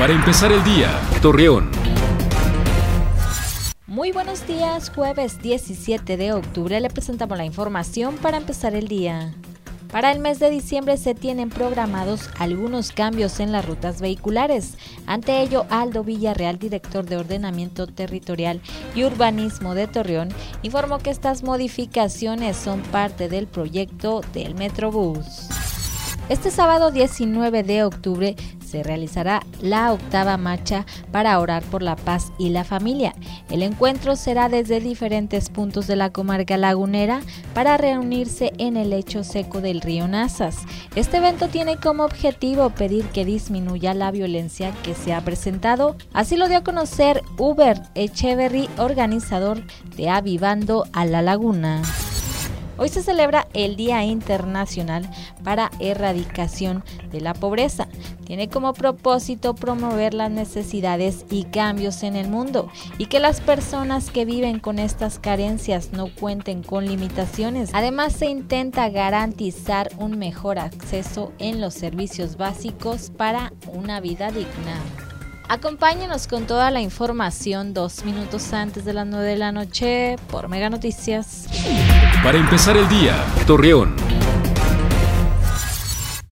Para empezar el día, Torreón. Muy buenos días, jueves 17 de octubre le presentamos la información para empezar el día. Para el mes de diciembre se tienen programados algunos cambios en las rutas vehiculares. Ante ello, Aldo Villarreal, director de Ordenamiento Territorial y Urbanismo de Torreón, informó que estas modificaciones son parte del proyecto del Metrobús. Este sábado 19 de octubre se realizará la octava marcha para orar por la paz y la familia. El encuentro será desde diferentes puntos de la comarca lagunera para reunirse en el lecho seco del río Nazas. Este evento tiene como objetivo pedir que disminuya la violencia que se ha presentado. Así lo dio a conocer Uber Echeverry, organizador de Avivando a la Laguna. Hoy se celebra el Día Internacional para Erradicación de la Pobreza. Tiene como propósito promover las necesidades y cambios en el mundo y que las personas que viven con estas carencias no cuenten con limitaciones. Además, se intenta garantizar un mejor acceso en los servicios básicos para una vida digna. Acompáñenos con toda la información dos minutos antes de las 9 de la noche por Mega Noticias. Para empezar el día, Torreón.